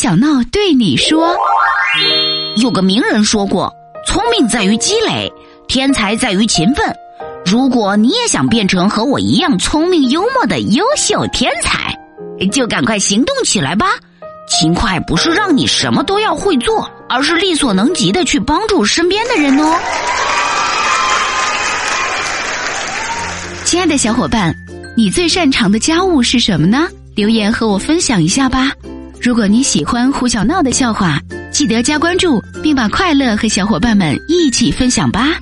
小闹对你说：“有个名人说过，聪明在于积累，天才在于勤奋。如果你也想变成和我一样聪明幽默的优秀天才，就赶快行动起来吧！勤快不是让你什么都要会做，而是力所能及的去帮助身边的人哦。”亲爱的小伙伴，你最擅长的家务是什么呢？留言和我分享一下吧。如果你喜欢胡小闹的笑话，记得加关注，并把快乐和小伙伴们一起分享吧。